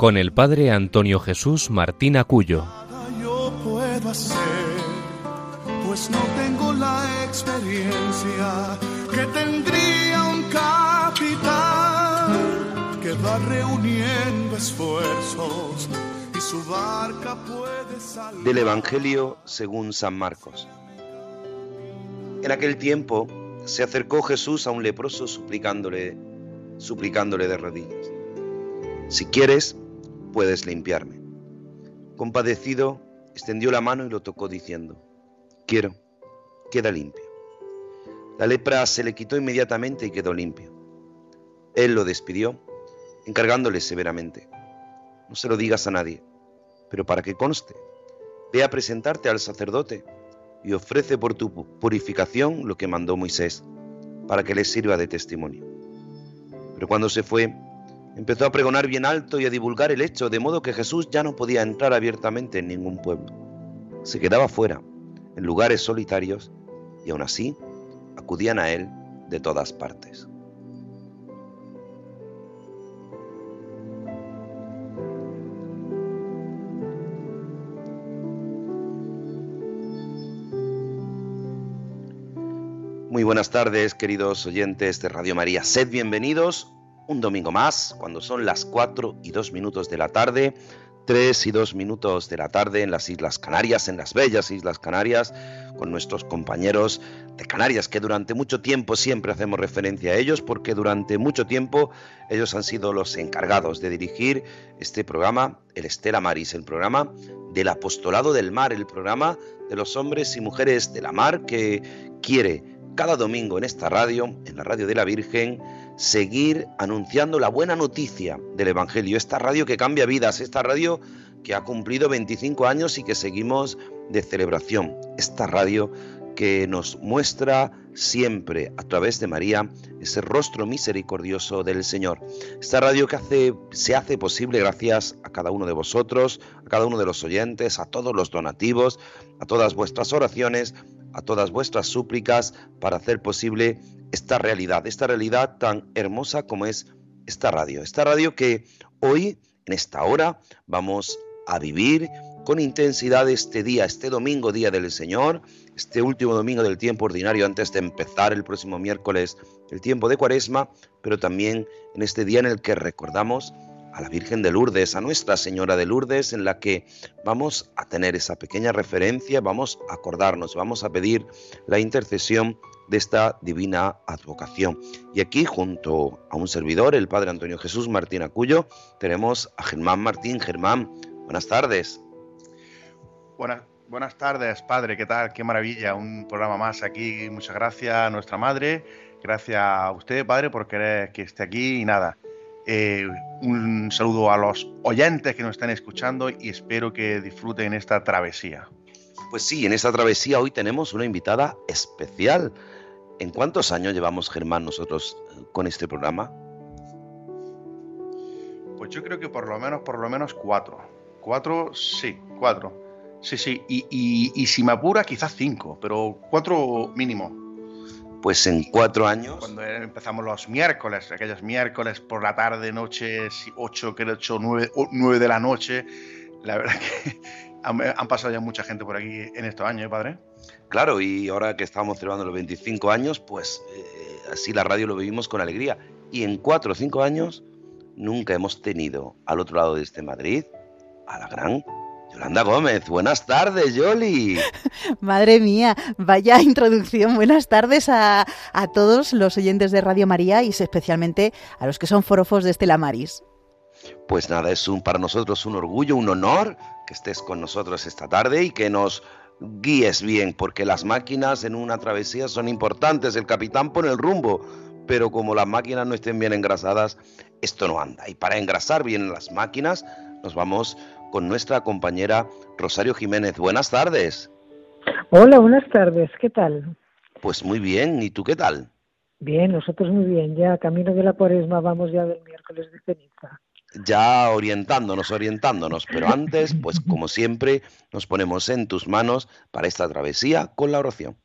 con el padre Antonio Jesús Martín Acuyo. Yo puedo hacer, pues no tengo la experiencia que tendría un capitán que va reuniendo esfuerzos y su barca puede salir. Del Evangelio según San Marcos. En aquel tiempo se acercó Jesús a un leproso suplicándole, suplicándole de rodillas. Si quieres, puedes limpiarme. Compadecido, extendió la mano y lo tocó diciendo, quiero, queda limpio. La lepra se le quitó inmediatamente y quedó limpio. Él lo despidió, encargándole severamente, no se lo digas a nadie, pero para que conste, ve a presentarte al sacerdote y ofrece por tu purificación lo que mandó Moisés, para que le sirva de testimonio. Pero cuando se fue, empezó a pregonar bien alto y a divulgar el hecho, de modo que Jesús ya no podía entrar abiertamente en ningún pueblo. Se quedaba fuera, en lugares solitarios, y aún así acudían a él de todas partes. Muy buenas tardes, queridos oyentes de Radio María. Sed bienvenidos un domingo más, cuando son las 4 y 2 minutos de la tarde, 3 y 2 minutos de la tarde en las Islas Canarias, en las bellas Islas Canarias, con nuestros compañeros de Canarias, que durante mucho tiempo siempre hacemos referencia a ellos, porque durante mucho tiempo ellos han sido los encargados de dirigir este programa, el Estela Maris, el programa del apostolado del mar, el programa de los hombres y mujeres de la mar que quiere cada domingo en esta radio, en la radio de la Virgen, seguir anunciando la buena noticia del Evangelio. Esta radio que cambia vidas, esta radio que ha cumplido 25 años y que seguimos de celebración. Esta radio que nos muestra siempre a través de María ese rostro misericordioso del Señor. Esta radio que hace, se hace posible gracias a cada uno de vosotros, a cada uno de los oyentes, a todos los donativos, a todas vuestras oraciones, a todas vuestras súplicas para hacer posible esta realidad, esta realidad tan hermosa como es esta radio. Esta radio que hoy, en esta hora, vamos a vivir con intensidad este día, este domingo, Día del Señor, este último domingo del tiempo ordinario antes de empezar el próximo miércoles el tiempo de Cuaresma, pero también en este día en el que recordamos a la Virgen de Lourdes, a Nuestra Señora de Lourdes, en la que vamos a tener esa pequeña referencia, vamos a acordarnos, vamos a pedir la intercesión de esta divina advocación. Y aquí, junto a un servidor, el Padre Antonio Jesús Martín Acuyo, tenemos a Germán Martín. Germán, buenas tardes. Buenas, buenas tardes, Padre, ¿qué tal? Qué maravilla, un programa más aquí. Muchas gracias a nuestra Madre, gracias a usted, Padre, por querer que esté aquí y nada. Eh, un saludo a los oyentes que nos están escuchando y espero que disfruten esta travesía. Pues sí, en esta travesía hoy tenemos una invitada especial. ¿En cuántos años llevamos, Germán, nosotros eh, con este programa? Pues yo creo que por lo menos, por lo menos cuatro. Cuatro, sí, cuatro. Sí, sí. Y, y, y si me apura, quizás cinco, pero cuatro mínimo. Pues en cuatro años. Cuando empezamos los miércoles, aquellos miércoles por la tarde, noche, ocho, que ocho, nueve, nueve de la noche. La verdad que han, han, pasado ya mucha gente por aquí en estos años, ¿eh, padre? Claro, y ahora que estamos celebrando los 25 años, pues eh, así la radio lo vivimos con alegría. Y en cuatro o cinco años nunca hemos tenido al otro lado de este Madrid a la gran Yolanda Gómez, buenas tardes, Yoli. Madre mía, vaya introducción. Buenas tardes a, a, todos los oyentes de Radio María y especialmente a los que son forofos de Estela Maris. Pues nada, es un, para nosotros un orgullo, un honor que estés con nosotros esta tarde y que nos guíes bien, porque las máquinas en una travesía son importantes, el capitán pone el rumbo, pero como las máquinas no estén bien engrasadas, esto no anda. Y para engrasar bien las máquinas, nos vamos con nuestra compañera Rosario Jiménez. Buenas tardes. Hola, buenas tardes. ¿Qué tal? Pues muy bien. ¿Y tú qué tal? Bien, nosotros muy bien. Ya camino de la cuaresma, vamos ya del miércoles de ceniza. Ya orientándonos, orientándonos. Pero antes, pues como siempre, nos ponemos en tus manos para esta travesía con la oración.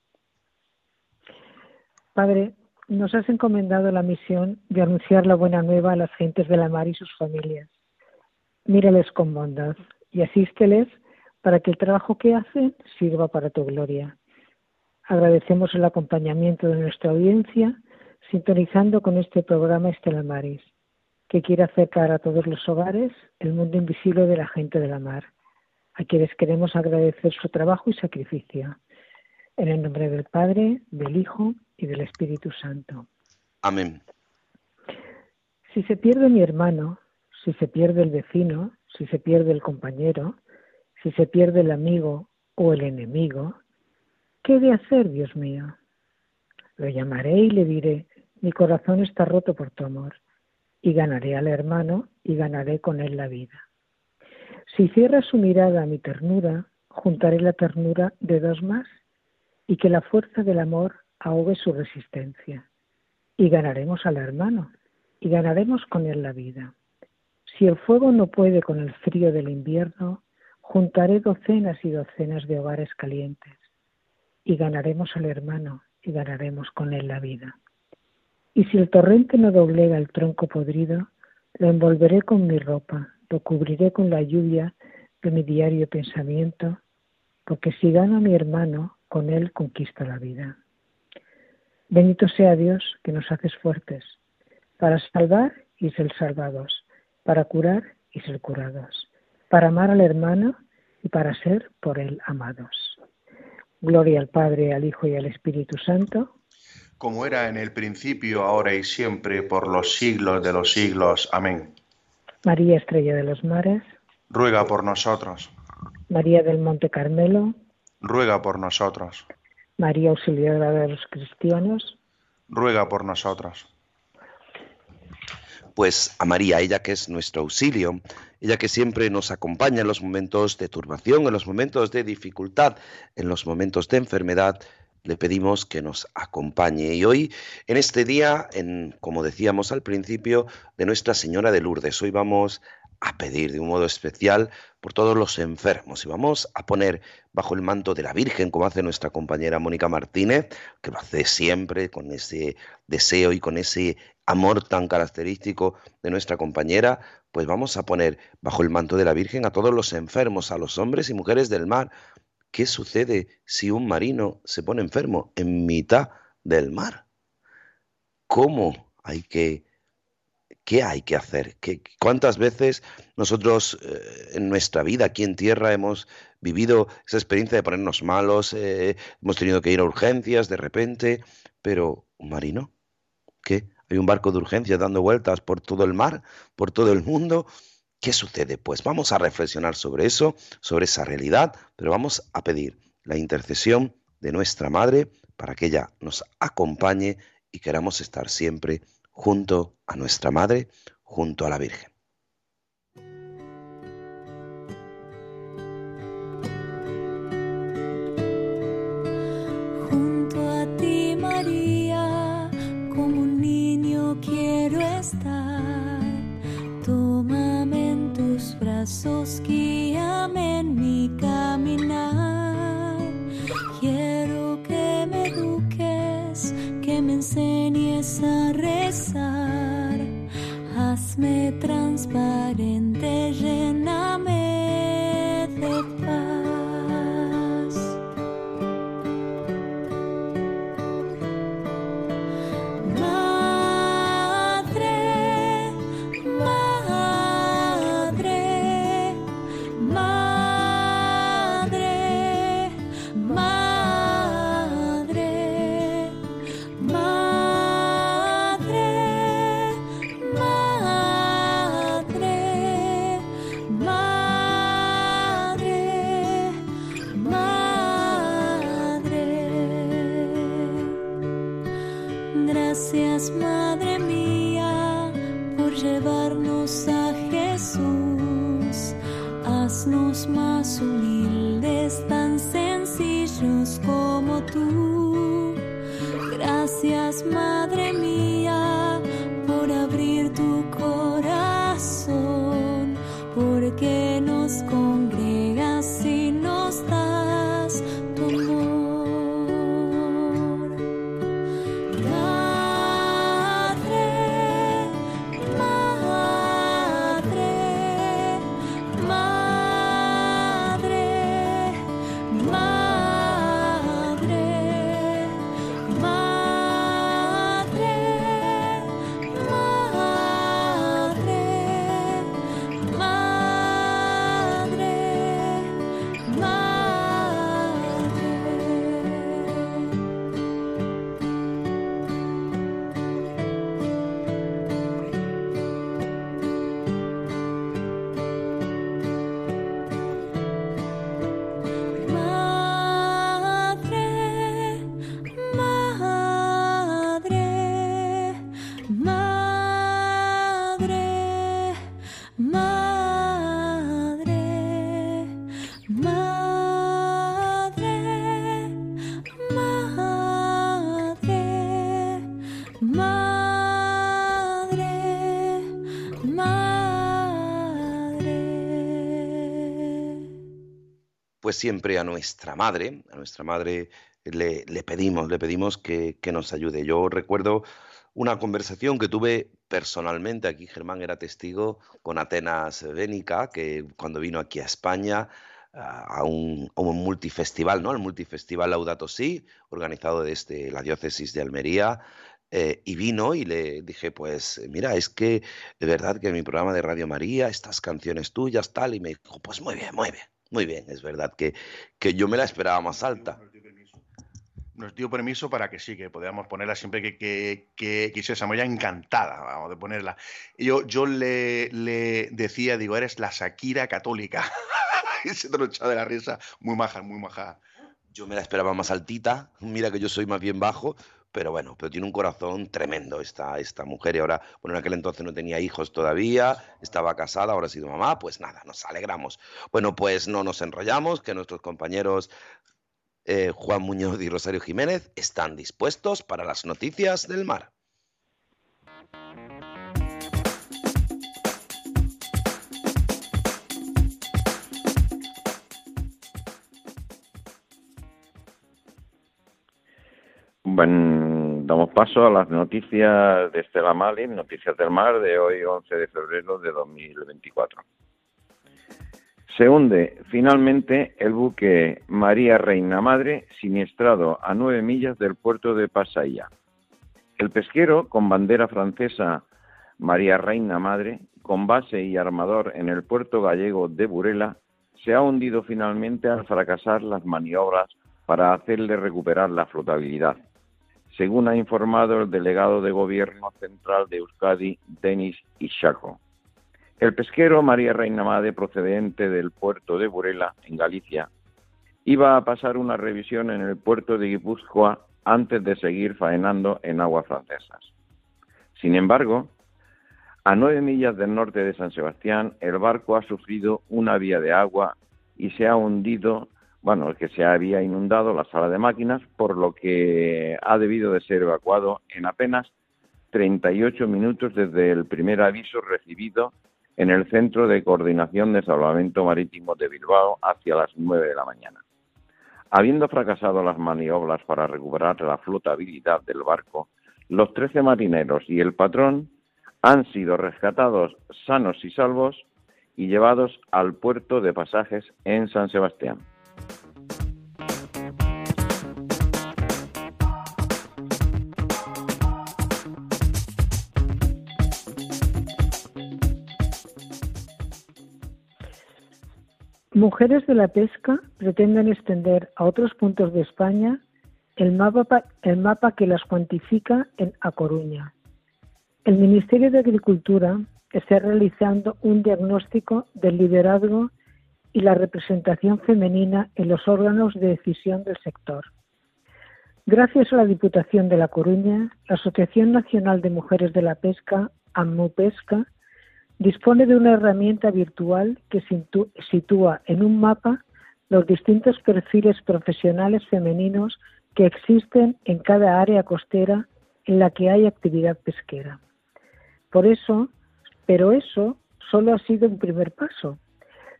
Padre, nos has encomendado la misión de anunciar la buena nueva a las gentes de la mar y sus familias. Mírales con bondad y asísteles para que el trabajo que hacen sirva para tu gloria. Agradecemos el acompañamiento de nuestra audiencia, sintonizando con este programa Estela Maris, que quiere acercar a todos los hogares el mundo invisible de la gente de la mar, a quienes queremos agradecer su trabajo y sacrificio. En el nombre del Padre, del Hijo y del Espíritu Santo. Amén. Si se pierde mi hermano, si se pierde el vecino, si se pierde el compañero, si se pierde el amigo o el enemigo, ¿qué he de hacer, Dios mío? Lo llamaré y le diré, mi corazón está roto por tu amor, y ganaré al hermano y ganaré con él la vida. Si cierra su mirada a mi ternura, juntaré la ternura de dos más, y que la fuerza del amor ahogue su resistencia. Y ganaremos al hermano, y ganaremos con él la vida. Si el fuego no puede con el frío del invierno, juntaré docenas y docenas de hogares calientes, y ganaremos al hermano, y ganaremos con él la vida. Y si el torrente no doblega el tronco podrido, lo envolveré con mi ropa, lo cubriré con la lluvia de mi diario pensamiento, porque si gano a mi hermano, con él conquista la vida. Bendito sea Dios que nos haces fuertes para salvar y ser salvados, para curar y ser curados, para amar al hermano y para ser por él amados. Gloria al Padre, al Hijo y al Espíritu Santo. Como era en el principio, ahora y siempre, por los siglos de los siglos. Amén. María Estrella de los Mares. Ruega por nosotros. María del Monte Carmelo. Ruega por nosotros. María Auxiliadora de los Cristianos, ruega por nosotros. Pues a María, ella que es nuestro auxilio, ella que siempre nos acompaña en los momentos de turbación, en los momentos de dificultad, en los momentos de enfermedad, le pedimos que nos acompañe. Y hoy, en este día, en, como decíamos al principio, de Nuestra Señora de Lourdes, hoy vamos a pedir de un modo especial por todos los enfermos y vamos a poner bajo el manto de la Virgen, como hace nuestra compañera Mónica Martínez, que lo hace siempre con ese deseo y con ese amor tan característico de nuestra compañera, pues vamos a poner bajo el manto de la Virgen a todos los enfermos, a los hombres y mujeres del mar. ¿Qué sucede si un marino se pone enfermo en mitad del mar? ¿Cómo hay que ¿Qué hay que hacer? ¿Qué, ¿Cuántas veces nosotros eh, en nuestra vida aquí en tierra hemos vivido esa experiencia de ponernos malos, eh, hemos tenido que ir a urgencias de repente, pero un marino, ¿qué? Hay un barco de urgencias dando vueltas por todo el mar, por todo el mundo. ¿Qué sucede? Pues vamos a reflexionar sobre eso, sobre esa realidad, pero vamos a pedir la intercesión de nuestra Madre para que ella nos acompañe y queramos estar siempre junto a nuestra Madre, junto a la Virgen. Siempre a nuestra madre, a nuestra madre le, le pedimos, le pedimos que, nos ayude. Yo recuerdo una conversación que tuve personalmente, aquí Germán era testigo, con Atenas Bénica, que cuando vino aquí a España a un, multifestival, ¿no? El multifestival Laudato Si, organizado desde la diócesis de Almería, eh, y vino y le dije, pues mira, es que de verdad que mi programa de Radio María, estas canciones tuyas, tal, y me dijo, pues muy bien, muy bien, muy bien, es verdad que, que yo me la esperaba más alta. Nos dio permiso. Para que sí, que podíamos ponerla siempre que, que, que. Ella encantada, vamos, de ponerla. Yo, yo le, le decía, digo, eres la Shakira católica. y se tronchaba de la risa. Muy maja, muy maja. Yo me la esperaba más altita, mira que yo soy más bien bajo, pero bueno, pero tiene un corazón tremendo esta, esta mujer y ahora, bueno, en aquel entonces no tenía hijos todavía, estaba casada, ahora ha sido mamá, pues nada, nos alegramos. Bueno, pues no nos enrollamos, que nuestros compañeros eh, Juan Muñoz y Rosario Jiménez están dispuestos para las noticias del mar. Bueno, damos paso a las noticias de Estela Malin, noticias del mar de hoy 11 de febrero de 2024. Se hunde finalmente el buque María Reina Madre siniestrado a nueve millas del puerto de Pasaia. El pesquero con bandera francesa María Reina Madre, con base y armador en el puerto gallego de Burela, se ha hundido finalmente al fracasar las maniobras para hacerle recuperar la flotabilidad, según ha informado el delegado de Gobierno Central de Euskadi, Denis Ishaco. El pesquero María Reina Madre, procedente del puerto de Burela, en Galicia, iba a pasar una revisión en el puerto de Guipúzcoa antes de seguir faenando en aguas francesas. Sin embargo, a nueve millas del norte de San Sebastián, el barco ha sufrido una vía de agua y se ha hundido, bueno, que se había inundado la sala de máquinas, por lo que ha debido de ser evacuado en apenas 38 minutos desde el primer aviso recibido en el Centro de Coordinación de Salvamento Marítimo de Bilbao hacia las 9 de la mañana. Habiendo fracasado las maniobras para recuperar la flotabilidad del barco, los 13 marineros y el patrón han sido rescatados sanos y salvos y llevados al puerto de pasajes en San Sebastián. Mujeres de la Pesca pretenden extender a otros puntos de España el mapa, que las cuantifica en A Coruña. El Ministerio de Agricultura está realizando un diagnóstico del liderazgo y la representación femenina en los órganos de decisión del sector. Gracias a la Diputación de La Coruña, la Asociación Nacional de Mujeres de la Pesca, AMUPESCA, dispone de una herramienta virtual que sitúa en un mapa los distintos perfiles profesionales femeninos que existen en cada área costera en la que hay actividad pesquera. Por eso, pero eso solo ha sido un primer paso.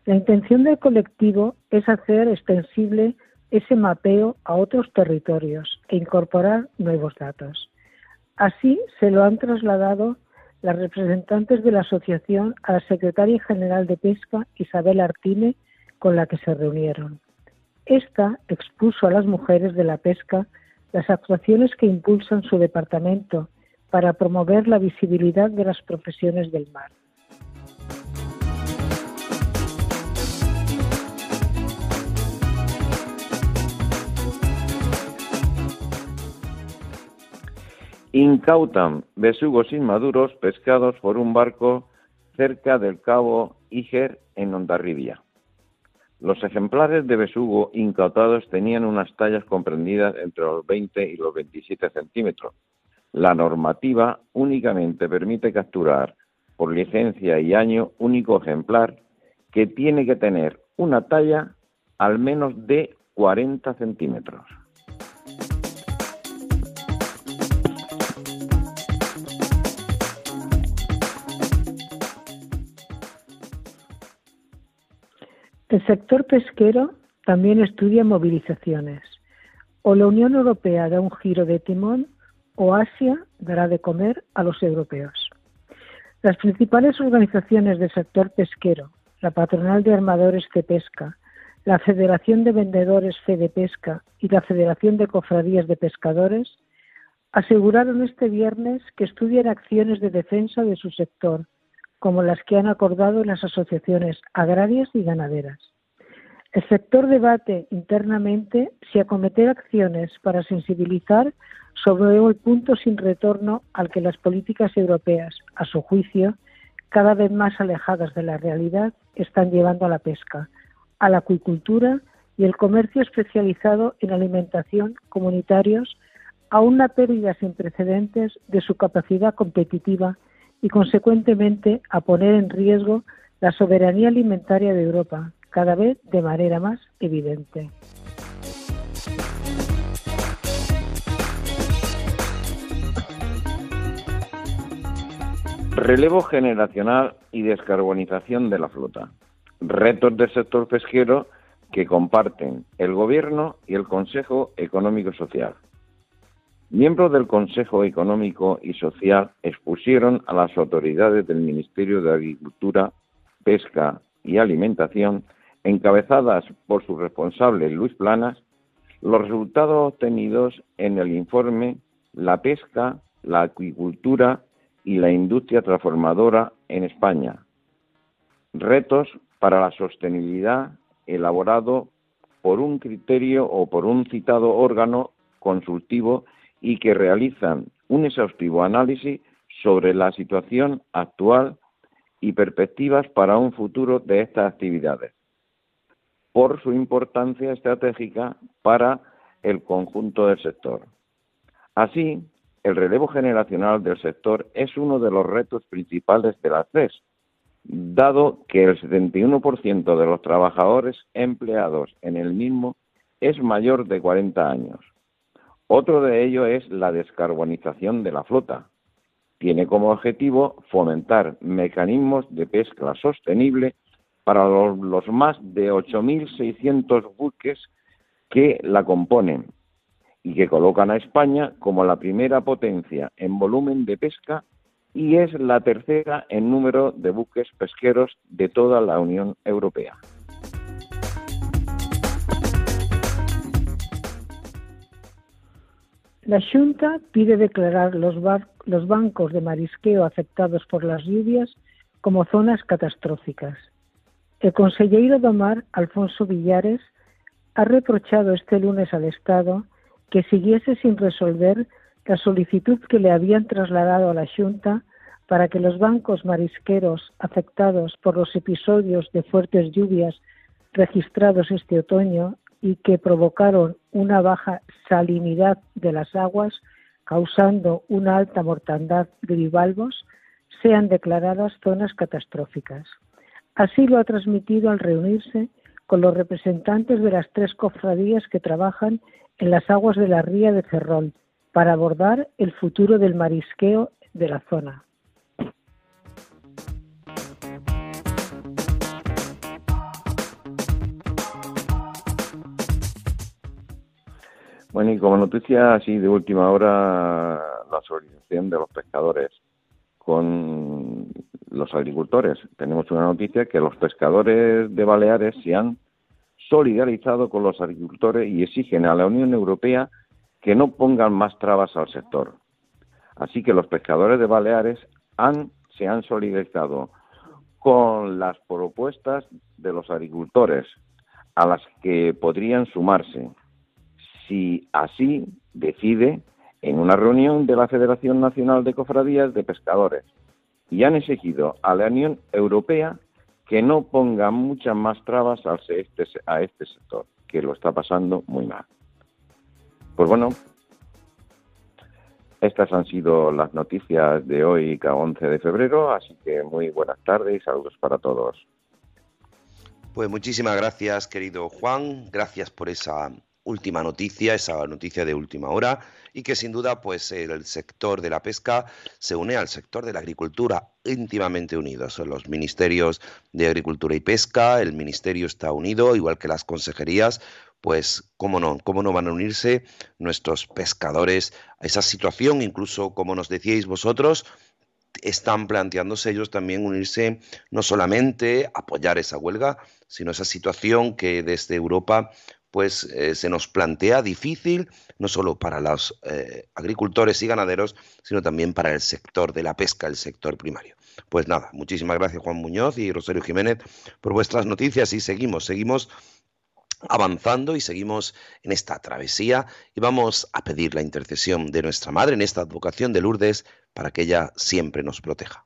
La intención del colectivo es hacer extensible ese mapeo a otros territorios e incorporar nuevos datos. Así se lo han trasladado las representantes de la asociación a la secretaria general de Pesca, Isabel Artime, con la que se reunieron. Esta expuso a las mujeres de la pesca las actuaciones que impulsan su departamento para promover la visibilidad de las profesiones del mar. Incautan besugos inmaduros pescados por un barco cerca del cabo Iger en Ondarribia. Los ejemplares de besugo incautados tenían unas tallas comprendidas entre los 20 y los 27 centímetros. La normativa únicamente permite capturar por licencia y año único ejemplar que tiene que tener una talla al menos de 40 centímetros. El sector pesquero también estudia movilizaciones. O la Unión Europea da un giro de timón o Asia dará de comer a los europeos. Las principales organizaciones del sector pesquero, la Patronal de Armadores de Pesca, la Federación de Vendedores Fede Pesca y la Federación de Cofradías de Pescadores, aseguraron este viernes que estudian acciones de defensa de su sector, como las que han acordado las asociaciones agrarias y ganaderas. El sector debate internamente si acometer acciones para sensibilizar sobre el punto sin retorno al que las políticas europeas, a su juicio, cada vez más alejadas de la realidad, están llevando a la pesca, a la acuicultura y el comercio especializado en alimentación comunitarios a una pérdida sin precedentes de su capacidad competitiva y, consecuentemente, a poner en riesgo la soberanía alimentaria de Europa, cada vez de manera más evidente. Relevo generacional y descarbonización de la flota. Retos del sector pesquero que comparten el Gobierno y el Consejo Económico Social. Miembros del Consejo Económico y Social expusieron a las autoridades del Ministerio de Agricultura, Pesca y Alimentación, encabezadas por su responsable Luis Planas, los resultados obtenidos en el informe La pesca, la acuicultura y la industria transformadora en España. Retos para la sostenibilidad elaborado por un criterio o por un citado órgano consultivo y que realizan un exhaustivo análisis sobre la situación actual y perspectivas para un futuro de estas actividades, por su importancia estratégica para el conjunto del sector. Así, el relevo generacional del sector es uno de los retos principales de la CES, dado que el 71% de los trabajadores empleados en el mismo es mayor de 40 años. Otro de ello es la descarbonización de la flota. Tiene como objetivo fomentar mecanismos de pesca sostenible para los, más de 8.600 buques que la componen y que colocan a España como la primera potencia en volumen de pesca y es la tercera en número de buques pesqueros de toda la Unión Europea. La Junta pide declarar los, los bancos de marisqueo afectados por las lluvias como zonas catastróficas. El consejero do Mar, Alfonso Villares, ha reprochado este lunes al Estado que siguiese sin resolver la solicitud que le habían trasladado a la Junta para que los bancos marisqueros afectados por los episodios de fuertes lluvias registrados este otoño y que provocaron una baja salinidad de las aguas, causando una alta mortandad de bivalvos, sean declaradas zonas catastróficas. Así lo ha transmitido al reunirse con los representantes de las tres cofradías que trabajan en las aguas de la ría de Ferrol para abordar el futuro del marisqueo de la zona. Bueno, y como noticia así de última hora, la solidarización de los pescadores con los agricultores. Tenemos una noticia que los pescadores de Baleares se han solidarizado con los agricultores y exigen a la Unión Europea que no pongan más trabas al sector. Así que los pescadores de Baleares han, se han solidarizado con las propuestas de los agricultores a las que podrían sumarse si así decide en una reunión de la Federación Nacional de Cofradías de Pescadores y han exigido a la Unión Europea que no ponga muchas más trabas a este, a este sector, que lo está pasando muy mal. Pues bueno, estas han sido las noticias de hoy, 11 de febrero, así que muy buenas tardes y saludos para todos. Pues muchísimas gracias, querido Juan. Gracias por esa última noticia, esa noticia de última hora, y que sin duda, pues el sector de la pesca se une al sector de la agricultura, íntimamente unidos. Los ministerios de Agricultura y Pesca, el ministerio está unido, igual que las consejerías, pues cómo no, cómo no van a unirse nuestros pescadores a esa situación, incluso como nos decíais vosotros, están planteándose ellos también unirse, no solamente apoyar esa huelga, sino esa situación que desde Europa pues eh, se nos plantea difícil, no solo para los eh, agricultores y ganaderos, sino también para el sector de la pesca, el sector primario. Pues nada, muchísimas gracias Juan Muñoz y Rosario Jiménez por vuestras noticias y seguimos, seguimos avanzando y seguimos en esta travesía y vamos a pedir la intercesión de nuestra Madre en esta advocación de Lourdes para que ella siempre nos proteja.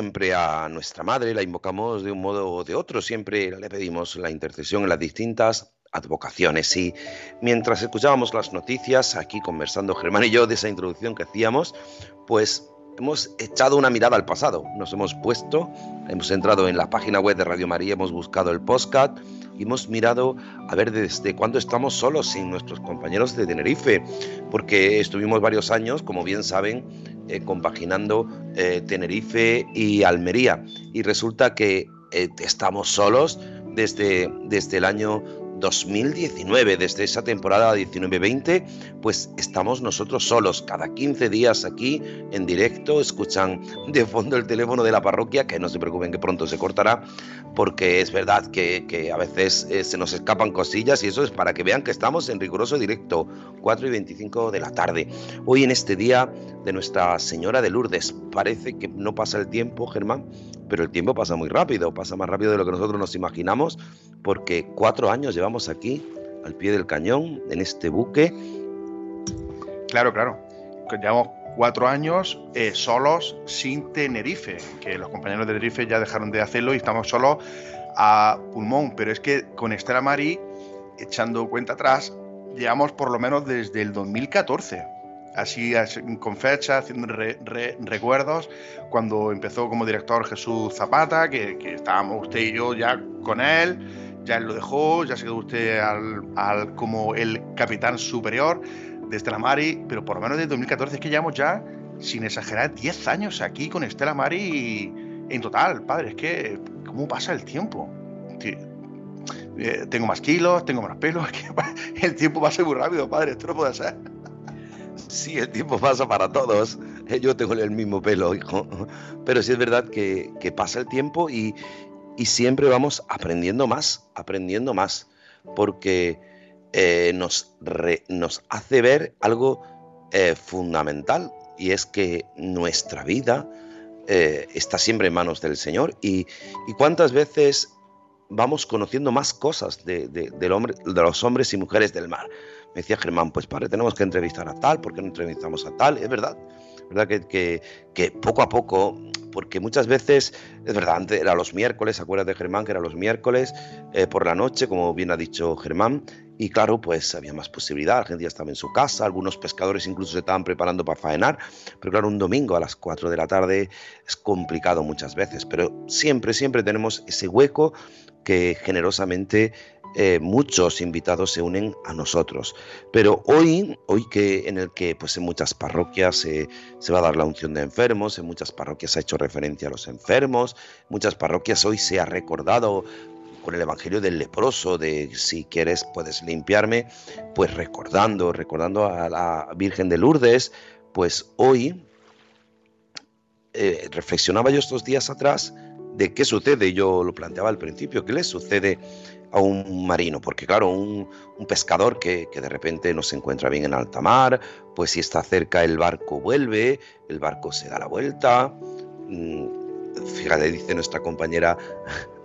Siempre a nuestra Madre la invocamos de un modo o de otro, siempre le pedimos la intercesión en las distintas advocaciones. Y mientras escuchábamos las noticias, aquí conversando Germán y yo de esa introducción que hacíamos, pues hemos echado una mirada al pasado. Nos hemos puesto, hemos entrado en la página web de Radio María, hemos buscado el podcast hemos mirado a ver desde cuándo estamos solos sin nuestros compañeros de Tenerife, porque estuvimos varios años, como bien saben, eh, compaginando eh, Tenerife y Almería, y resulta que eh, estamos solos desde, desde el año 2019, desde esa temporada 19-20, pues estamos nosotros solos, cada 15 días aquí en directo, escuchan de fondo el teléfono de la parroquia, que no se preocupen que pronto se cortará, porque es verdad que, a veces eh, se nos escapan cosillas y eso es para que vean que estamos en riguroso directo, 4 y 25 de la tarde. Hoy en este día de Nuestra Señora de Lourdes, parece que no pasa el tiempo, Germán, pero el tiempo pasa muy rápido, pasa más rápido de lo que nosotros nos imaginamos, porque cuatro años llevamos aquí, al pie del cañón, en este buque. Claro, claro. Llevamos cuatro años eh, solos sin Tenerife, que los compañeros de Tenerife ya dejaron de hacerlo y estamos solos a pulmón. Pero es que con Estela Mari, echando cuenta atrás, llevamos por lo menos desde el 2014 así con fecha, haciendo recuerdos, cuando empezó como director Jesús Zapata, que, estábamos usted y yo ya con él, ya él lo dejó, ya se quedó usted al, como el capitán superior de Estela Mari, pero por lo menos desde 2014 es que llevamos ya, sin exagerar, 10 años aquí con Estela Mari en total, padre, es que cómo pasa el tiempo. Eh, tengo más kilos, tengo más pelo, es que el tiempo pasa muy rápido, padre, esto no puede ser. Sí, el tiempo pasa para todos. Eh, yo tengo el mismo pelo, hijo. Pero sí es verdad que, pasa el tiempo y, siempre vamos aprendiendo más, aprendiendo más. Porque eh, nos, nos hace ver algo eh, fundamental y es que nuestra vida está siempre en manos del Señor. Y, cuántas veces vamos conociendo más cosas de, del hombre, de los hombres y mujeres del mar me decía Germán, pues padre, tenemos que entrevistar a tal, ¿por qué no entrevistamos a tal? Es verdad, verdad que, que, poco a poco, porque muchas veces, es verdad, antes era los miércoles, acuérdate Germán que era los miércoles eh, por la noche, como bien ha dicho Germán, y claro, pues había más posibilidad, la gente ya estaba en su casa, algunos pescadores incluso se estaban preparando para faenar, pero claro, un domingo a las 4 de la tarde es complicado muchas veces, pero siempre, siempre tenemos ese hueco que generosamente eh, muchos invitados se unen a nosotros. Pero hoy, hoy que en el que pues en muchas parroquias se va a dar la unción de enfermos, en muchas parroquias se ha hecho referencia a los enfermos, en muchas parroquias hoy se ha recordado con el Evangelio del leproso, de si quieres puedes limpiarme, pues recordando, recordando a la Virgen de Lourdes, pues hoy eh, reflexionaba yo estos días atrás de qué sucede, yo lo planteaba al principio, qué le sucede a un marino, porque claro, un, pescador que, de repente no se encuentra bien en alta mar, pues si está cerca el barco vuelve, el barco se da la vuelta. Mm, fíjate, dice nuestra compañera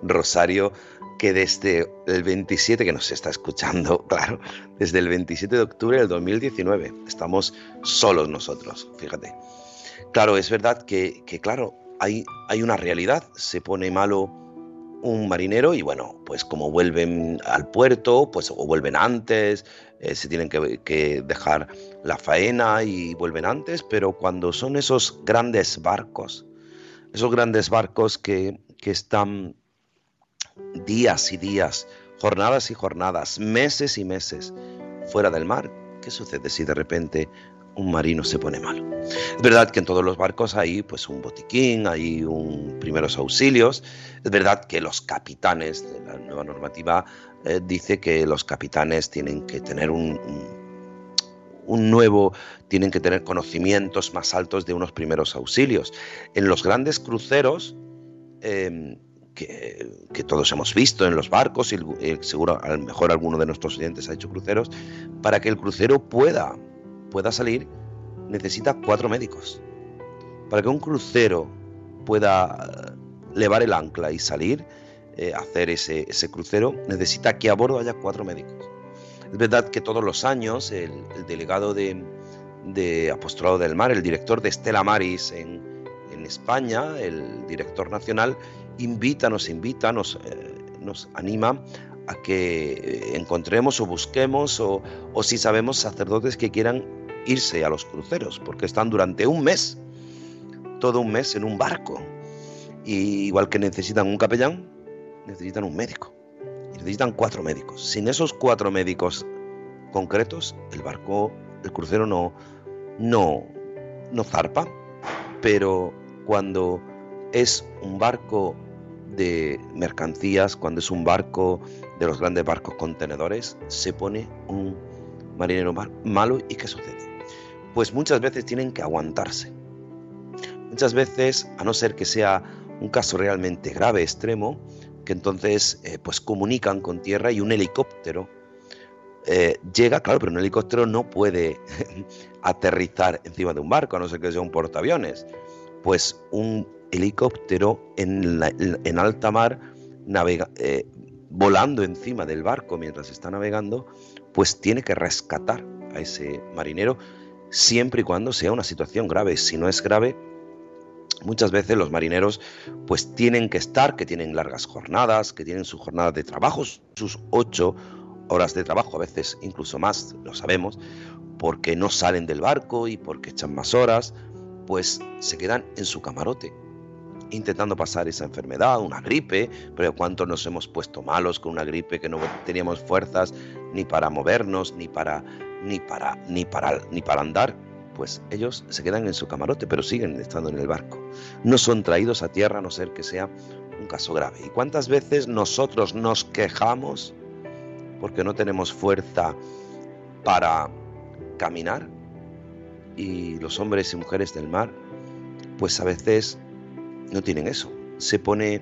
Rosario, que desde el 27, que nos está escuchando, claro, desde el 27 de octubre del 2019, estamos solos nosotros, fíjate. Claro, es verdad que, claro, hay, hay una realidad, se pone malo un marinero y bueno, pues como vuelven al puerto, pues o vuelven antes, eh, se tienen que, dejar la faena y vuelven antes, pero cuando son esos grandes barcos, esos grandes barcos que, que están días y días, jornadas y jornadas, meses y meses fuera del mar, ¿qué sucede si de repente un marino se pone malo. Es verdad que en todos los barcos hay pues un botiquín, hay primeros auxilios. Es verdad que los capitanes de la nueva normativa eh, dice que los capitanes tienen que tener un, un, nuevo, tienen que tener conocimientos más altos de unos primeros auxilios. En los grandes cruceros em, que, que, todos hemos visto en los barcos, y seguro a lo mejor alguno de nuestros oyentes ha hecho cruceros, para que el crucero pueda pueda salir, necesita cuatro médicos. Para que un crucero pueda levar el ancla y salir, eh, hacer ese, crucero, necesita que a bordo haya cuatro médicos. Es verdad que todos los años el, delegado de, Apostolado del Mar, el director de Estela Maris en, España, el director nacional, invita, nos invita, nos, eh, nos anima a que encontremos o busquemos o, o si sabemos sacerdotes que quieran irse a los cruceros, porque están durante un mes, todo un mes en un barco. Y igual que necesitan un capellán, necesitan un médico. Y necesitan cuatro médicos. Sin esos cuatro médicos concretos, el barco, el crucero no, no, no zarpa. Pero cuando es un barco de mercancías, cuando es un barco de los grandes barcos contenedores, se pone un marinero malo y ¿qué sucede? Pues muchas veces tienen que aguantarse. Muchas veces, a no ser que sea un caso realmente grave, extremo, que entonces eh, pues comunican con tierra y un helicóptero eh, llega, claro, pero un helicóptero no puede aterrizar encima de un barco, a no ser que sea un portaaviones. Pues un helicóptero en, en alta mar navega, eh, volando encima del barco mientras está navegando, pues tiene que rescatar a ese marinero siempre y cuando sea una situación grave. Si no es grave, muchas veces los marineros pues tienen que estar, que tienen largas jornadas, que tienen su jornada de trabajo, sus ocho horas de trabajo, a veces incluso más, lo sabemos, porque no salen del barco y porque echan más horas, pues se quedan en su camarote intentando pasar esa enfermedad, una gripe, pero ¿cuántos nos hemos puesto malos con una gripe que no teníamos fuerzas ni para movernos, ni para ni para ni para ni para andar? Pues ellos se quedan en su camarote, pero siguen estando en el barco. No son traídos a tierra a no ser que sea un caso grave. ¿Y cuántas veces nosotros nos quejamos porque no tenemos fuerza para caminar? Y los hombres y mujeres del mar, pues a veces no tienen eso. Se pone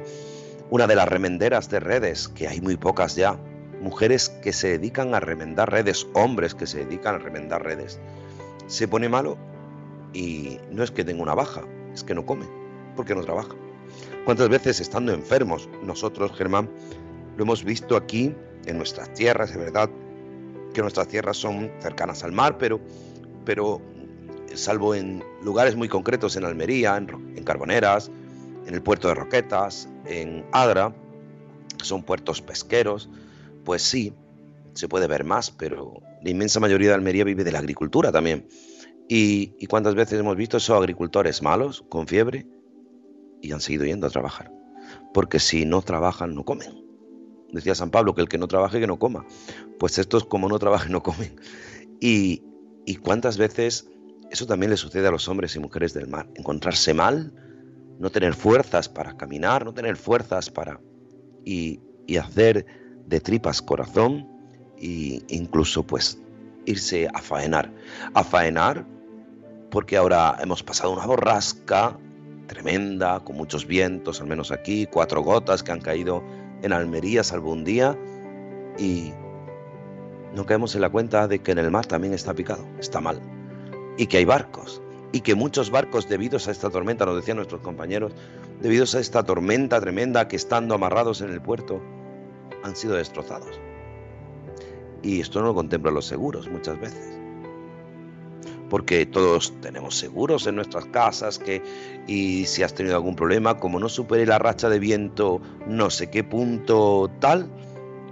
una de las remenderas de redes, que hay muy pocas ya, mujeres que se dedican a remendar redes, hombres que se dedican a remendar redes. Se pone malo y no es que tenga una baja, es que no come, porque no trabaja. ¿Cuántas veces estando enfermos, nosotros, Germán, lo hemos visto aquí en nuestras tierras, de verdad, que nuestras tierras son cercanas al mar, pero, pero salvo en lugares muy concretos, en Almería, en, en Carboneras, en el puerto de Roquetas, en Adra, son puertos pesqueros, pues sí, se puede ver más, pero la inmensa mayoría de Almería vive de la agricultura también. Y, cuántas veces hemos visto esos agricultores malos, con fiebre, y han seguido yendo a trabajar. Porque si no trabajan, no comen. Decía San Pablo que el que no trabaje, que no coma. Pues estos, como no trabajan, no comen. Y, y cuántas veces eso también le sucede a los hombres y mujeres del mar. Encontrarse mal, no tener fuerzas para caminar, no tener fuerzas para... y, hacer de tripas corazón e incluso pues irse a faenar. A faenar porque ahora hemos pasado una borrasca tremenda, con muchos vientos, al menos aquí, cuatro gotas que han caído en Almería, salvo un día, y no caemos en la cuenta de que en el mar también está picado, está mal, y que hay barcos, y que muchos barcos, debido a esta tormenta, nos decían nuestros compañeros, debido a esta tormenta tremenda que estando amarrados en el puerto, han sido destrozados. Y esto no lo contemplan los seguros muchas veces. Porque todos tenemos seguros en nuestras casas que y si has tenido algún problema, como no supere la racha de viento no sé qué punto tal,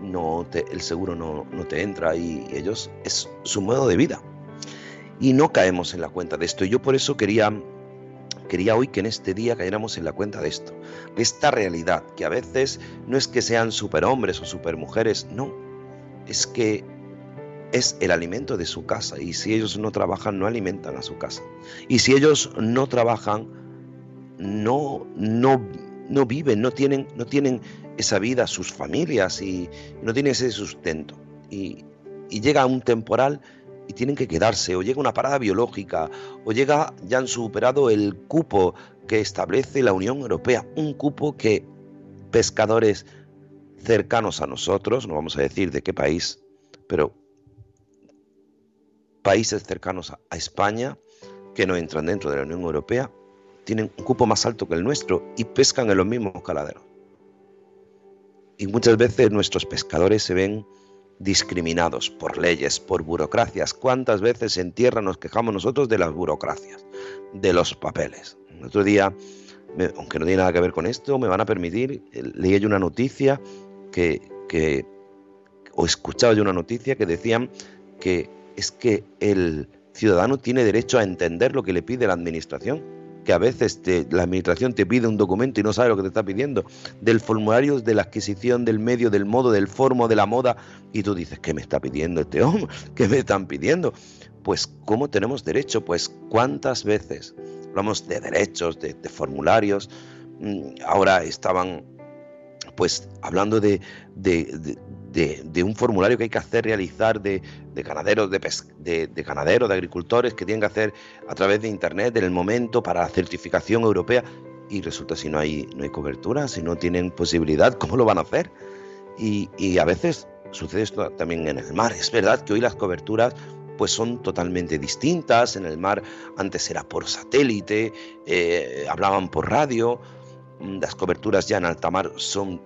no el seguro no, no te entra y ellos es su modo de vida y no caemos en la cuenta de esto. Y yo por eso quería, quería hoy que en este día cayéramos en la cuenta de esto, de esta realidad, que a veces no es que sean superhombres o supermujeres, no, es que es el alimento de su casa y si ellos no trabajan no alimentan a su casa. Y si ellos no trabajan no no no viven, no tienen no tienen esa vida sus familias y no tienen ese sustento. Y, y llega un temporal y tienen que quedarse, o llega una parada biológica, o llega, ya han superado el cupo que establece la Unión Europea, un cupo que pescadores cercanos a nosotros, no vamos a decir de qué país, pero países cercanos a España, que no entran dentro de la Unión Europea, tienen un cupo más alto que el nuestro y pescan en los mismos caladeros. Y muchas veces nuestros pescadores se ven discriminados por leyes, por burocracias. ¿Cuántas veces en tierra nos quejamos nosotros de las burocracias, de los papeles? El otro día, aunque no tiene nada que ver con esto, me van a permitir, eh, leí yo una noticia que, que, o escuchaba yo una noticia que decían que es que el ciudadano tiene derecho a entender lo que le pide la administración. Que a veces la administración te pide un documento y no sabe lo que te está pidiendo, del formulario de la adquisición, del medio, del modo, del formo, de la moda, y tú dices, ¿qué me está pidiendo este hombre? ¿Qué me están pidiendo? Pues, ¿cómo tenemos derecho? Pues, ¿cuántas veces hablamos de derechos, de, formularios? Mm, ahora estaban, pues, hablando de, un formulario que hay que hacer, realizar de, ganaderos, de, de, ganaderos, de agricultores que tienen que hacer a través de internet en el momento para la certificación europea. Y resulta si no hay, no hay cobertura, si no tienen posibilidad, ¿cómo lo van a hacer? Y, y a veces sucede esto también en el mar. Es verdad que hoy las coberturas pues son totalmente distintas. En el mar antes era por satélite, eh, hablaban por radio. Las coberturas ya en alta mar son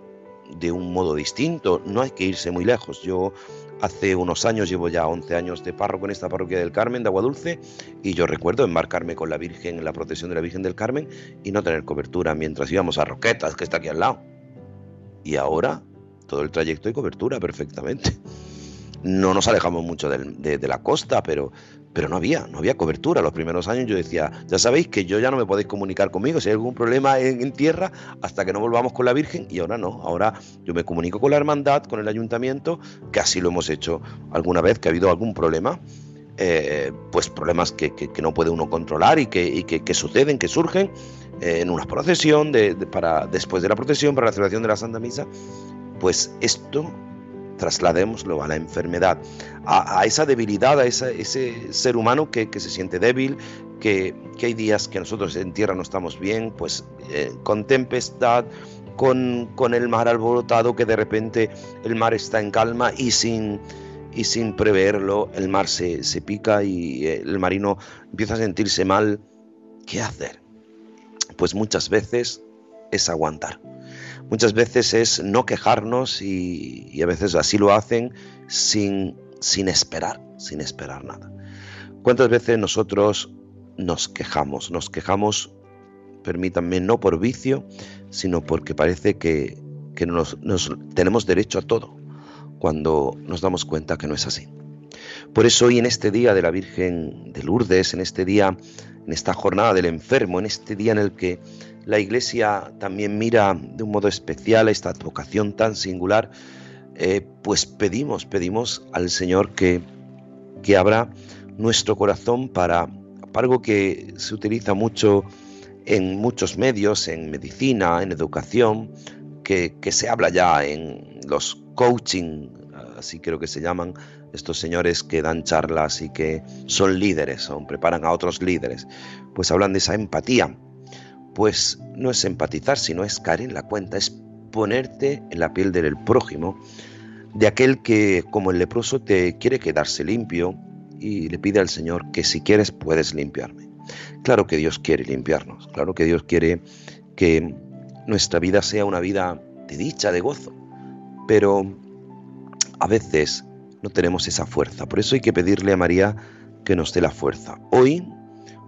de un modo distinto, no hay que irse muy lejos. Yo hace unos años, llevo ya 11 años de párroco en esta parroquia del Carmen, de Agua Dulce, y yo recuerdo embarcarme con la Virgen en la procesión de la Virgen del Carmen y no tener cobertura mientras íbamos a Roquetas, que está aquí al lado. Y ahora todo el trayecto hay cobertura perfectamente. No nos alejamos mucho de, la costa, pero pero no había, no había cobertura. Los primeros años yo decía, ya sabéis que yo ya no me podéis comunicar conmigo si hay algún problema en, tierra hasta que no volvamos con la Virgen y ahora no, ahora yo me comunico con la hermandad, con el ayuntamiento, que así lo hemos hecho alguna vez que ha habido algún problema. Eh, pues problemas que, no puede uno controlar y que, que, suceden, que surgen eh, en una procesión, para, después de la procesión, para la celebración de la Santa Misa, pues esto trasladémoslo a la enfermedad, a, esa debilidad, a ese ser humano que, se siente débil, que, hay días que nosotros en tierra no estamos bien, pues eh, con tempestad, con, con, el mar alborotado, que de repente el mar está en calma y sin, y sin preverlo el mar se, se pica y eh, el marino empieza a sentirse mal. ¿Qué hacer? Pues muchas veces es aguantar muchas veces es no quejarnos y, a veces así lo hacen sin, sin esperar, sin esperar nada. ¿Cuántas veces nosotros nos quejamos? Nos quejamos, permítanme, no por vicio, sino porque parece que, nos, tenemos derecho a todo, cuando nos damos cuenta que no es así. Por eso hoy en este día de la Virgen de Lourdes, en este día, en esta jornada del enfermo, en este día en el que la Iglesia también mira de un modo especial esta vocación tan singular, eh, pues pedimos, pedimos al Señor que, que abra nuestro corazón para, algo que se utiliza mucho en muchos medios, en medicina, en educación, que, que se habla ya en los coaching, así creo que se llaman, estos señores que dan charlas y que son líderes, son, preparan a otros líderes, pues hablan de esa empatía pues no es empatizar, sino es caer en la cuenta, es ponerte en la piel del prójimo, de aquel que como el leproso te quiere quedarse limpio y le pide al Señor que si quieres puedes limpiarme. Claro que Dios quiere limpiarnos, claro que Dios quiere que nuestra vida sea una vida de dicha, de gozo, pero a veces no tenemos esa fuerza, por eso hay que pedirle a María que nos dé la fuerza. Hoy,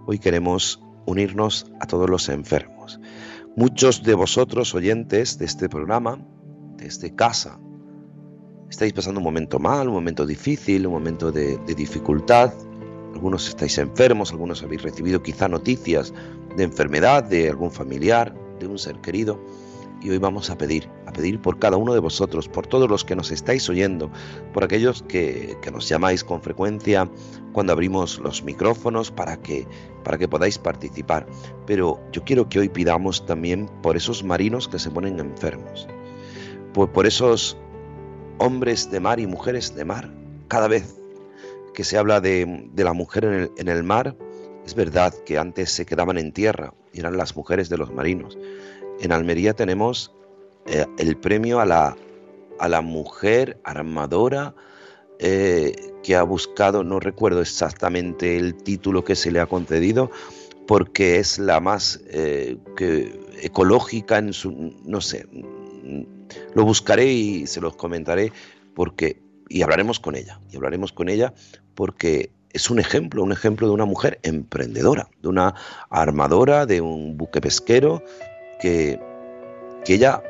hoy queremos unirnos a todos los enfermos. Muchos de vosotros, oyentes de este programa, desde casa, estáis pasando un momento mal, un momento difícil, un momento de, de dificultad. Algunos estáis enfermos, algunos habéis recibido quizá noticias de enfermedad de algún familiar, de un ser querido. Y hoy vamos a pedir, a pedir por cada uno de vosotros, por todos los que nos estáis oyendo, por aquellos que, nos llamáis con frecuencia cuando abrimos los micrófonos para que, para que podáis participar. Pero yo quiero que hoy pidamos también por esos marinos que se ponen enfermos, por, por esos hombres de mar y mujeres de mar. Cada vez que se habla de, la mujer en el mar, es verdad que antes se quedaban en tierra y eran las mujeres de los marinos en Almería tenemos eh, el premio a la, a la mujer armadora eh, que ha buscado, no recuerdo exactamente el título que se le ha concedido, porque es la más eh, ecológica en su, no sé, lo buscaré y se los comentaré porque y hablaremos con ella, y hablaremos con ella porque es un ejemplo, un ejemplo de una mujer emprendedora, de una armadora, de un buque pesquero, que, ella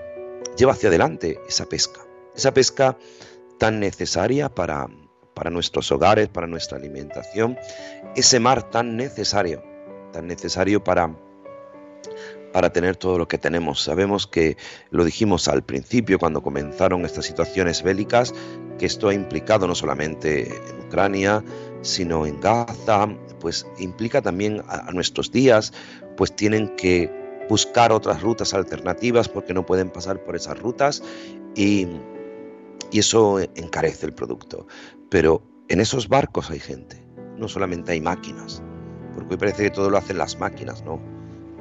lleva hacia adelante esa pesca, esa pesca tan necesaria para, para nuestros hogares, para nuestra alimentación, ese mar tan necesario, tan necesario para, para tener todo lo que tenemos. Sabemos que lo dijimos al principio cuando comenzaron estas situaciones bélicas, que esto ha implicado no solamente en Ucrania, sino en Gaza, pues implica también a, nuestros días, pues tienen que buscar otras rutas alternativas porque no pueden pasar por esas rutas y, y eso encarece el producto. Pero en esos barcos hay gente, no solamente hay máquinas, porque hoy parece que todo lo hacen las máquinas, ¿no?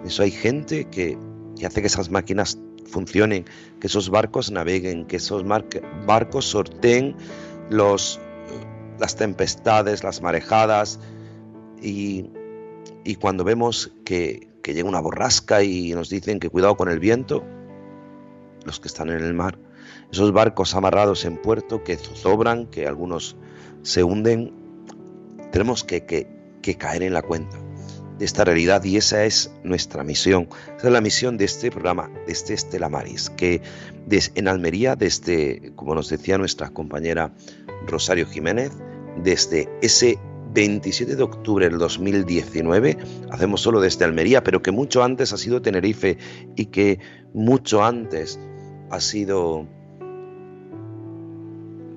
Eso hay gente que, que hace que esas máquinas funcionen, que esos barcos naveguen, que esos barcos sorteen los, las tempestades, las marejadas y, y cuando vemos que, llega una borrasca y nos dicen que cuidado con el viento, los que están en el mar, esos barcos amarrados en puerto que zozobran, que algunos se hunden, tenemos que, caer en la cuenta de esta realidad y esa es nuestra misión. Esa es la misión de este programa, de este Estela Maris, que en Almería, desde, como nos decía nuestra compañera Rosario Jiménez, desde ese 27 de octubre del 2019, hacemos solo desde Almería, pero que mucho antes ha sido Tenerife y que mucho antes ha sido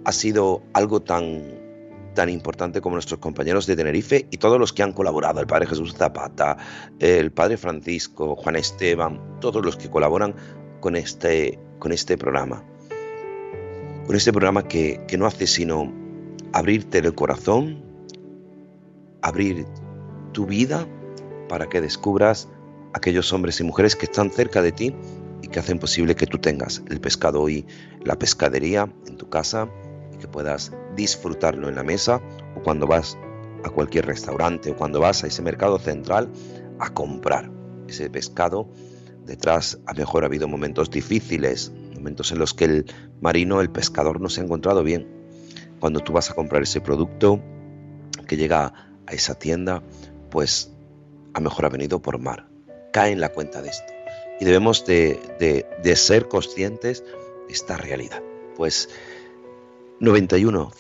ha sido algo tan tan importante como nuestros compañeros de Tenerife y todos los que han colaborado, el Padre Jesús Zapata, el Padre Francisco, Juan Esteban, todos los que colaboran con este, con este programa. Con este programa que, que no hace sino abrirte el corazón, abrir tu vida para que descubras aquellos hombres y mujeres que están cerca de ti y que hacen posible que tú tengas el pescado y la pescadería en tu casa y que puedas disfrutarlo en la mesa o cuando vas a cualquier restaurante o cuando vas a ese mercado central a comprar ese pescado. Detrás a mejor ha habido momentos difíciles, momentos en los que el marino, el pescador no se ha encontrado bien. Cuando tú vas a comprar ese producto que llega a esa tienda, pues a mejor ha venido por mar. Cae en la cuenta de esto. Y debemos de, ser conscientes de esta realidad. Pues 91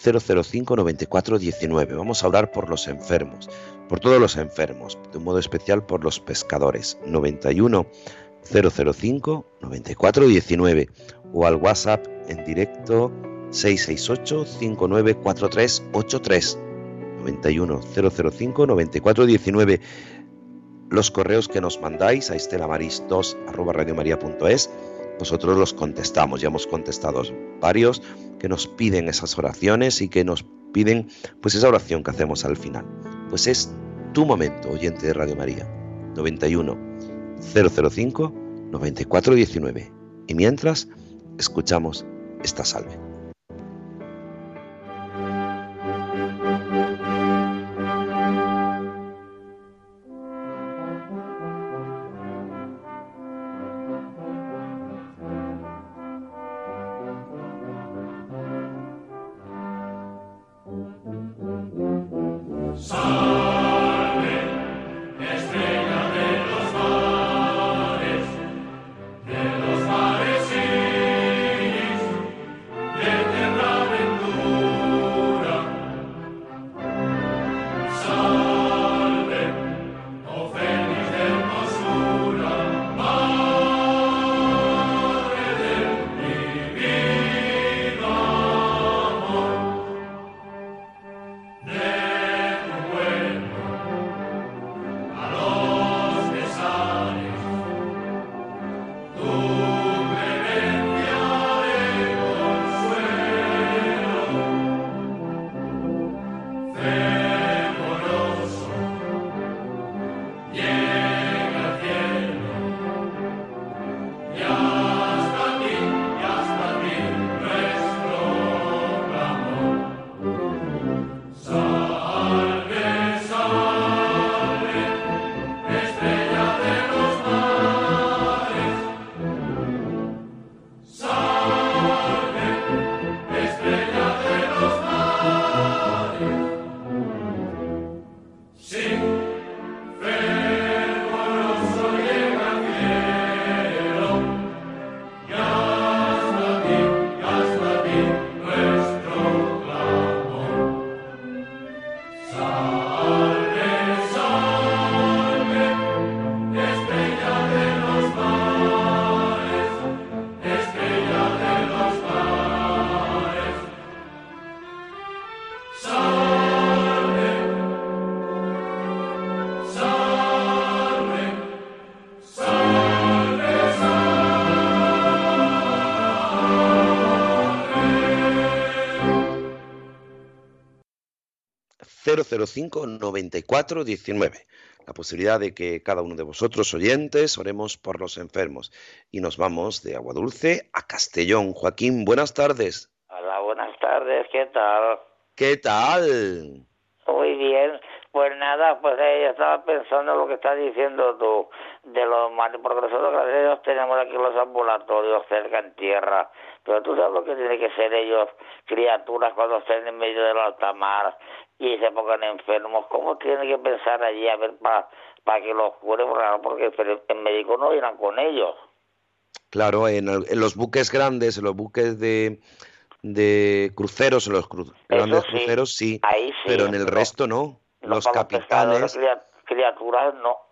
005 94 19. Vamos a orar por los enfermos, por todos los enfermos, de un modo especial por los pescadores. 91 005 94 19 o al WhatsApp en directo 668 594383 91 005 94 19 los correos que nos mandáis a estelamaris2 arroba radiomaria.es nosotros los contestamos, ya hemos contestado varios que nos piden esas oraciones y que nos piden pues esa oración que hacemos al final. Pues es tu momento, oyente de Radio María, 91 005 9419. Y mientras, escuchamos esta salve. song. 005 94 19. La posibilidad de que cada uno de vosotros oyentes oremos por los enfermos. Y nos vamos de Agua Dulce a Castellón. Joaquín, buenas tardes. Hola, buenas tardes, ¿qué tal? ¿Qué tal? Muy bien. Pues nada, pues eh, estaba pensando lo que estás diciendo tú, de los porque nosotros gracias a Dios tenemos aquí los ambulatorios cerca en tierra, pero tú sabes lo que tiene que ser ellos, criaturas, cuando estén en medio del alta mar y se pongan enfermos, ¿cómo tienen que pensar allí a ver para para que los curen? Porque en médico no irán con ellos. Claro, en, en los buques grandes, en los buques de de cruceros, en los grandes cruceros sí, Ahí sí, pero en el resto no los capitanes... criaturas no.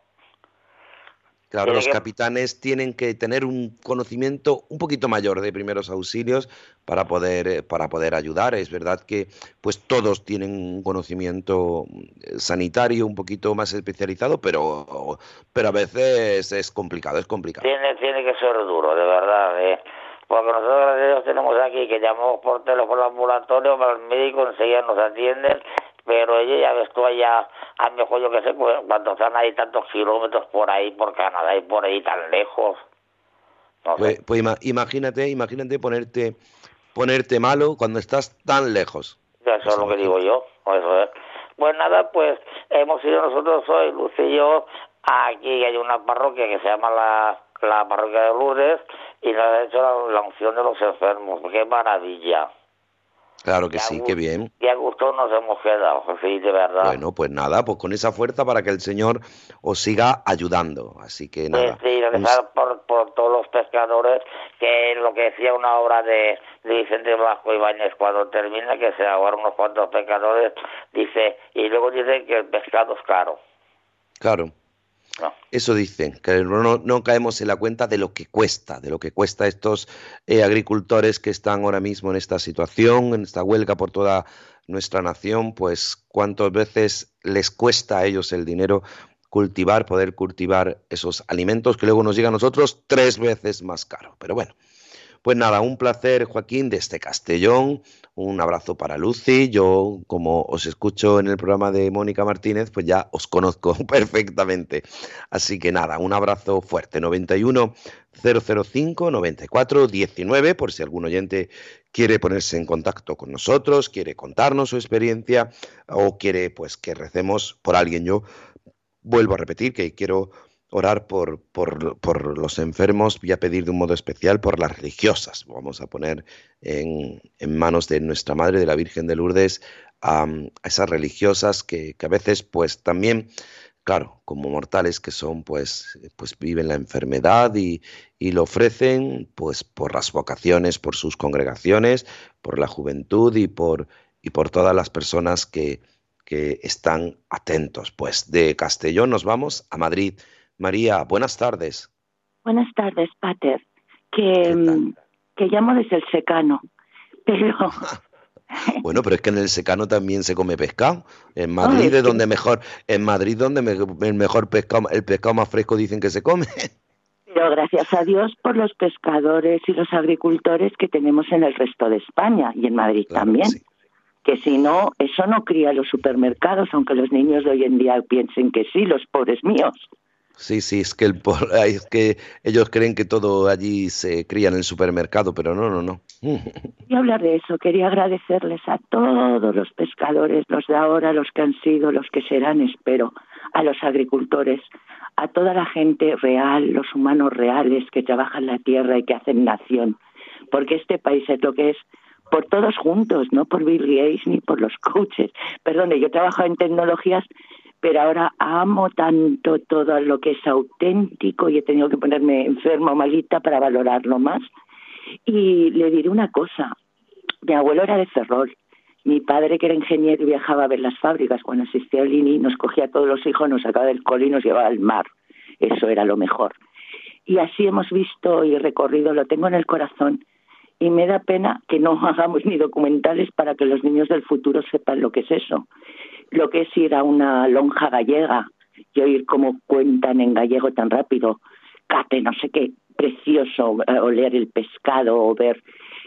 Claro, los capitanes tienen que tener un conocimiento un poquito mayor de primeros auxilios para poder, eh, para poder ayudar. Es verdad que pues todos tienen un conocimiento eh, sanitario un poquito más especializado, pero, pero a veces es complicado, es complicado. Tiene, tiene que ser duro, de verdad. ¿eh? Porque nosotros tenemos aquí que llamamos por teléfono ambulatorio, para el médico enseguida nos atienden pero ella ya ves tú allá, a lo mejor yo que sé, pues, cuando están ahí tantos kilómetros por ahí, por Canadá y por ahí tan lejos. pues, pues imagínate, imagínate ponerte, ponerte malo cuando estás tan lejos. Eso es lo que digo yo. Pues nada, pues hemos ido nosotros hoy, Luz y yo, aquí hay una parroquia que se llama la, la parroquia de Lourdes y nos ha hecho la, la unción de los enfermos. Qué maravilla. Claro que sí, qué bien. Y a gusto nos hemos quedado, sí, de verdad. Bueno, pues nada, pues con esa fuerza para que el Señor os siga ayudando. Así que nada. Sí, rezar por, por todos los pescadores, que lo que decía una obra de, de Vicente Blasco Ibáñez, cuando termina, que se ahora unos cuantos pescadores, dice, y luego dice que el pescado es caro. Claro. Eso dicen, que no, no, caemos en la cuenta de lo que cuesta, de lo que cuesta estos eh, agricultores que están ahora mismo en esta situación, en esta huelga por toda nuestra nación, pues cuántas veces les cuesta a ellos el dinero cultivar, poder cultivar esos alimentos que luego nos llegan a nosotros tres veces más caro. Pero bueno, pues nada, un placer, Joaquín, desde Castellón. Un abrazo para Lucy. Yo, como os escucho en el programa de Mónica Martínez, pues ya os conozco perfectamente. Así que nada, un abrazo fuerte. 91 005 94 19, por si algún oyente quiere ponerse en contacto con nosotros, quiere contarnos su experiencia o quiere pues que recemos por alguien. Yo vuelvo a repetir que quiero orar por, por, por, los enfermos y a pedir de un modo especial por las religiosas. Vamos a poner en, en manos de nuestra Madre, de la Virgen de Lourdes, a, esas religiosas que, que, a veces pues también, claro, como mortales que son, pues, pues viven la enfermedad y, y lo ofrecen pues por las vocaciones, por sus congregaciones, por la juventud y por, y por todas las personas que, que están atentos. Pues de Castellón nos vamos a Madrid. María, buenas tardes. Buenas tardes, Pater. Que, mm, que llamo desde el secano, pero... Bueno, pero es que en el secano también se come pescado. En Madrid es donde mejor, en Madrid donde el mejor pescado, el pescado más fresco dicen que se come. Pero gracias a Dios por los pescadores y los agricultores que tenemos en el resto de España y en Madrid también. Que si no, eso no cría los supermercados, aunque los niños de hoy en día piensen que sí, los pobres míos. Sí, sí, es que, el, es que ellos creen que todo allí se cría en el supermercado, pero no, no, no. Y hablar de eso, quería agradecerles a todos los pescadores, los de ahora, los que han sido, los que serán, espero, a los agricultores, a toda la gente real, los humanos reales que trabajan la tierra y que hacen nación, porque este país es lo que es por todos juntos, no por Bill Gates ni por los coaches. Perdone, yo trabajo en tecnologías pero ahora amo tanto todo lo que es auténtico y he tenido que ponerme enfermo malita para valorarlo más. Y le diré una cosa, mi abuelo era de Ferrol, mi padre que era ingeniero viajaba a ver las fábricas cuando asistía al INI, nos cogía a todos los hijos, nos sacaba del cole y nos llevaba al mar, eso era lo mejor. Y así hemos visto y recorrido, lo tengo en el corazón, y me da pena que no hagamos ni documentales para que los niños del futuro sepan lo que es eso lo que es ir a una lonja gallega y oír cómo cuentan en gallego tan rápido, cate, no sé qué, precioso eh, oler el pescado o ver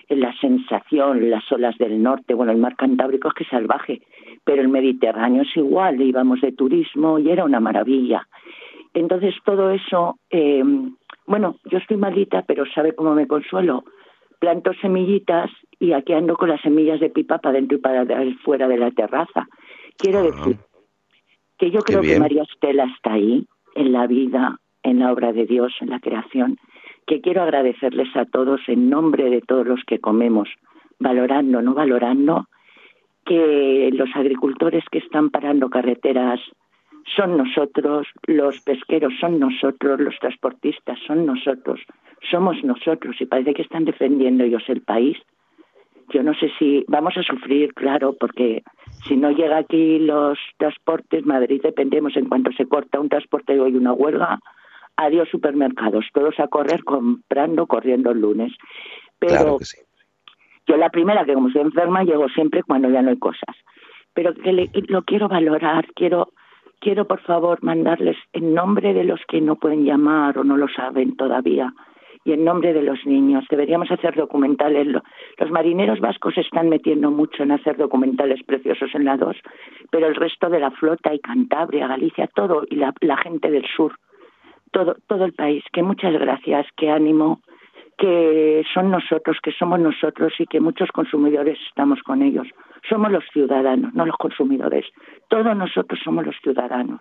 la sensación, las olas del norte, bueno, el mar Cantábrico es que salvaje, pero el Mediterráneo es igual, íbamos de turismo y era una maravilla. Entonces todo eso, eh, bueno, yo estoy malita, pero ¿sabe cómo me consuelo? Planto semillitas y aquí ando con las semillas de pipa para dentro y para fuera de la terraza. Quiero decir que yo creo que. María Estela está ahí, en la vida, en la obra de Dios, en la creación, que quiero agradecerles a todos en nombre de todos los que comemos, valorando, no valorando, que los agricultores que están parando carreteras son nosotros, los pesqueros son nosotros, los transportistas son nosotros, somos nosotros y parece que están defendiendo ellos el país. Yo no sé si vamos a sufrir, claro, porque si no llega aquí los transportes, Madrid dependemos en cuanto se corta un transporte y hoy una huelga, adiós supermercados, todos a correr comprando, corriendo el lunes. Pero Claro que sí. yo la primera que como estoy enferma llego siempre cuando ya no hay cosas. Pero que le- lo quiero valorar, quiero quiero por favor mandarles en nombre de los que no pueden llamar o no lo saben todavía y en nombre de los niños. Deberíamos hacer documentales. Lo- Los marineros vascos están metiendo mucho en hacer documentales preciosos en la 2, pero el resto de la flota y Cantabria, Galicia, todo, y la, la gente del sur, todo, todo el país, que muchas gracias, que ánimo, que son nosotros, que somos nosotros y que muchos consumidores estamos con ellos. Somos los ciudadanos, no los consumidores. Todos nosotros somos los ciudadanos.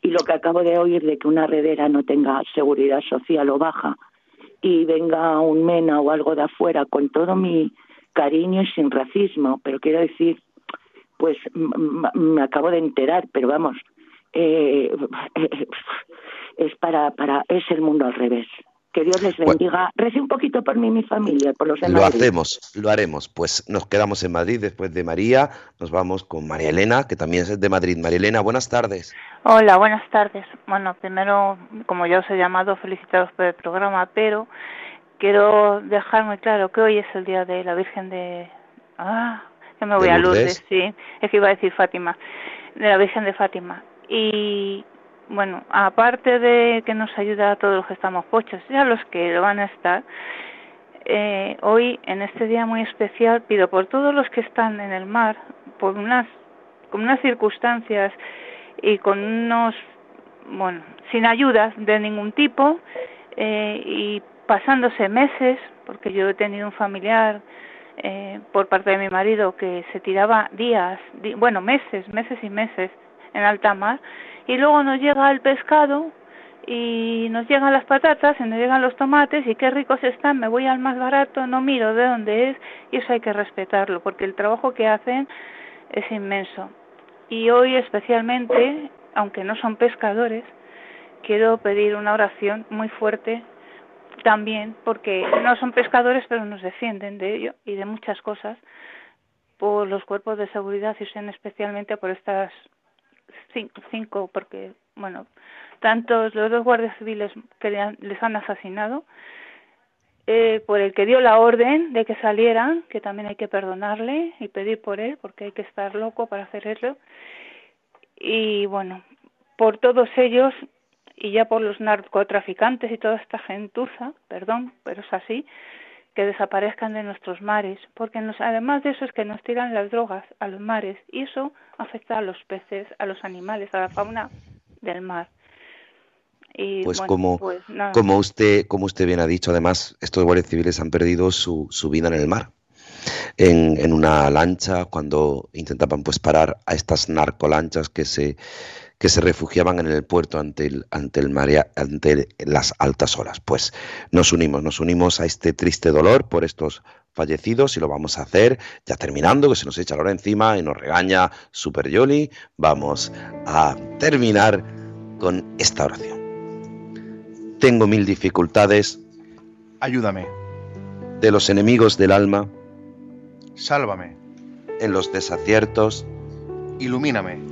Y lo que acabo de oír de que una redera no tenga seguridad social o baja y venga un MENA o algo de afuera con todo mi cariño y sin racismo, pero quiero decir, pues me acabo de enterar, pero vamos, eh, es para, para, es el mundo al revés. Que Dios les Bueno. bendiga. Rece un poquito por mí y mi familia, por los de Lo Madrid. hacemos, lo haremos. Pues nos quedamos en Madrid después de María. Nos vamos con María Elena, que también es de Madrid. María Elena, buenas tardes. Hola, buenas tardes. Bueno, primero, como ya os he llamado, felicitaros por el programa, pero quiero dejar muy claro que hoy es el día de la Virgen de... Ah, que me voy ¿De a? Lourdes, sí, es que iba a decir Fátima, de la Virgen de Fátima. Y bueno, aparte de que nos ayuda a todos los que estamos pochos y a los que lo van a estar, eh, hoy, en este día muy especial, pido por todos los que están en el mar, por unas, con unas circunstancias y con unos, bueno, sin ayudas de ningún tipo eh, y pasándose meses, porque yo he tenido un familiar eh, por parte de mi marido que se tiraba días, di- bueno, meses, meses y meses en alta mar y luego nos llega el pescado y nos llegan las patatas y nos llegan los tomates y qué ricos están, me voy al más barato, no miro de dónde es y eso hay que respetarlo porque el trabajo que hacen es inmenso. Y hoy especialmente, aunque no son pescadores, quiero pedir una oración muy fuerte también porque no son pescadores pero nos defienden de ello y de muchas cosas por los cuerpos de seguridad y especialmente por estas cinco, cinco porque bueno tantos los dos guardias civiles que le han- les han asesinado eh, por el que dio la orden de que salieran que también hay que perdonarle y pedir por él porque hay que estar loco para hacerlo y bueno por todos ellos y ya por los narcotraficantes y toda esta gentuza, perdón, pero es así, que desaparezcan de nuestros mares, porque nos, además de eso es que nos tiran las drogas a los mares y eso afecta a los peces, a los animales, a la fauna del mar. Y, Pues bueno, como, pues como usted, como usted bien ha dicho, además, estos guardias civiles han perdido su, su vida en el mar. En, en una lancha, cuando intentaban pues parar a estas narcolanchas que se, que se refugiaban en el puerto ante el, ante el marea, ante las altas olas. Pues nos unimos, nos unimos a este triste dolor por estos fallecidos y lo vamos a hacer ya terminando, que se nos echa la hora encima y nos regaña Super Yoli. Vamos a terminar con esta oración. Tengo mil dificultades Ayúdame, de los enemigos del alma, sálvame, en los desaciertos, ilumíname,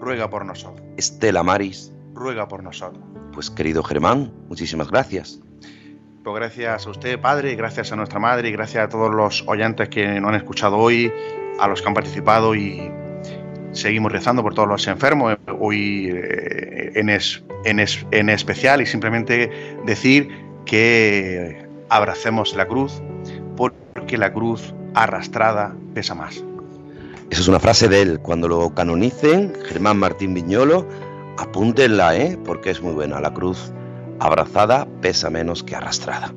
ruega por nosotros. Estela Maris, ruega por nosotros. Pues querido Germán, muchísimas gracias. Pues gracias a usted, Padre, gracias a nuestra Madre, y gracias a todos los oyentes que nos han escuchado hoy, a los que han participado y seguimos rezando por todos los enfermos hoy eh, en, en especial y simplemente decir que abracemos la cruz porque la cruz arrastrada pesa más. Esa es una frase de él. Cuando lo canonicen, Germán Martín Viñolo, apúntenla, ¿eh? porque es muy buena. La cruz abrazada pesa menos que arrastrada.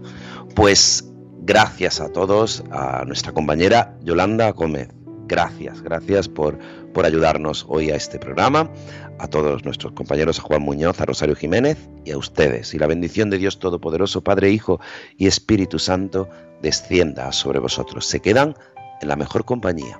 Pues gracias a todos, a nuestra compañera Yolanda Gómez. Gracias, gracias por, por ayudarnos hoy a este programa, a todos nuestros compañeros, a Juan Muñoz, a Rosario Jiménez y a ustedes. Y la bendición de Dios Todopoderoso, Padre, Hijo y Espíritu Santo, descienda sobre vosotros. Se quedan en la mejor compañía,